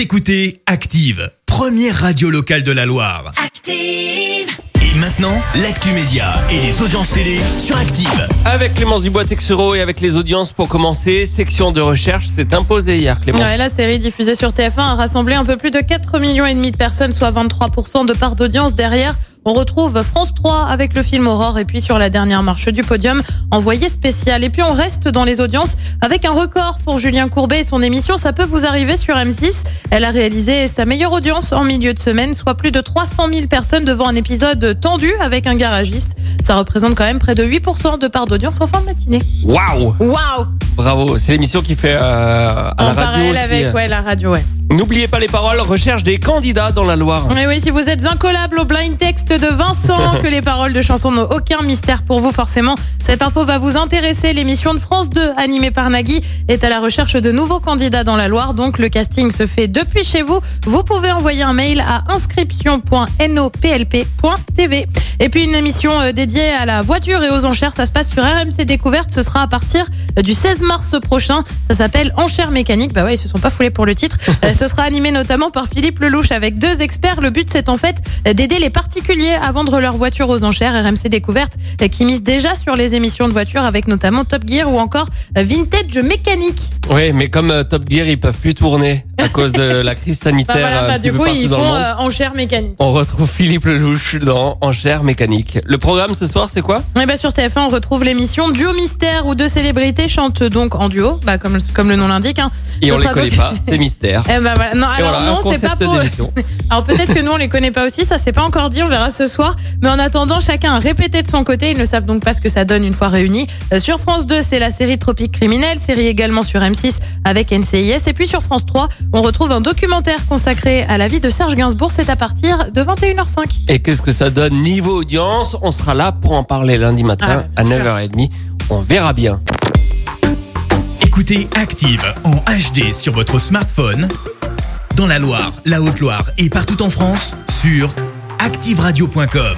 Vous écoutez Active, première radio locale de la Loire. Active. Et maintenant, l'actu média et les audiences télé sur Active. Avec Clémence Dubois-Texero et avec les audiences pour commencer, section de recherche s'est imposée hier, Clémence. Ouais, la série diffusée sur TF1 a rassemblé un peu plus de 4 millions et demi de personnes, soit 23% de part d'audience derrière. On retrouve France 3 avec le film Aurore et puis sur la dernière marche du podium, envoyé spécial. Et puis on reste dans les audiences avec un record pour Julien Courbet et son émission Ça peut vous arriver sur M6. Elle a réalisé sa meilleure audience en milieu de semaine, soit plus de 300 000 personnes devant un épisode tendu avec un garagiste. Ça représente quand même près de 8% de part d'audience en fin de matinée. Waouh Waouh Bravo, c'est l'émission qui fait euh, à la En radio parallèle aussi. avec ouais, la radio, ouais. N'oubliez pas les paroles, recherche des candidats dans la Loire. Oui, oui, si vous êtes incollable au blind text de Vincent, que les paroles de chansons n'ont aucun mystère pour vous, forcément, cette info va vous intéresser. L'émission de France 2, animée par Nagui, est à la recherche de nouveaux candidats dans la Loire. Donc, le casting se fait depuis chez vous. Vous pouvez envoyer un mail à inscription.noplp.tv. Et puis, une émission euh, dédiée à la voiture et aux enchères. Ça se passe sur RMC Découverte. Ce sera à partir euh, du 16 mars prochain. Ça s'appelle Enchères mécaniques. Bah ouais, ils se sont pas foulés pour le titre. Ce sera animé notamment par Philippe Lelouch avec deux experts. Le but, c'est en fait d'aider les particuliers à vendre leur voiture aux enchères. RMC Découverte qui mise déjà sur les émissions de voitures avec notamment Top Gear ou encore Vintage Mécanique. Oui, mais comme euh, Top Gear, ils peuvent plus tourner à cause de la crise Bah sanitaire. voilà, bah, petit du coup, ils font euh, Enchères mécaniques. On retrouve Philippe Lelouch dans Enchères mécaniques. Le programme ce soir, c'est quoi? Et bah sur TF1, on retrouve l'émission Duo Mystère où deux célébrités chantent donc en duo, bah comme, comme le nom l'indique. Hein. Et Ce on les connaît donc- pas, c'est mystère. Eh bah voilà. Non, alors voilà, non, c'est pas pour. Alors peut-être que nous on les connaît pas aussi, ça c'est pas encore dit, on verra ce soir. Mais en attendant, chacun a répété de son côté, ils ne savent donc pas ce que ça donne une fois réunis. Euh, sur France 2, c'est la série Tropique criminel, série également sur M6 avec NCIS. Et puis sur France 3, on retrouve un documentaire consacré à la vie de Serge Gainsbourg, c'est à partir de 21h05. Et qu'est-ce que ça donne niveau audience? On sera là pour en parler lundi matin Ah, à bien sûr. 9h30. On verra bien. Écoutez Active en HD sur votre smartphone, dans la Loire, la Haute-Loire et partout en France, sur activeradio.com.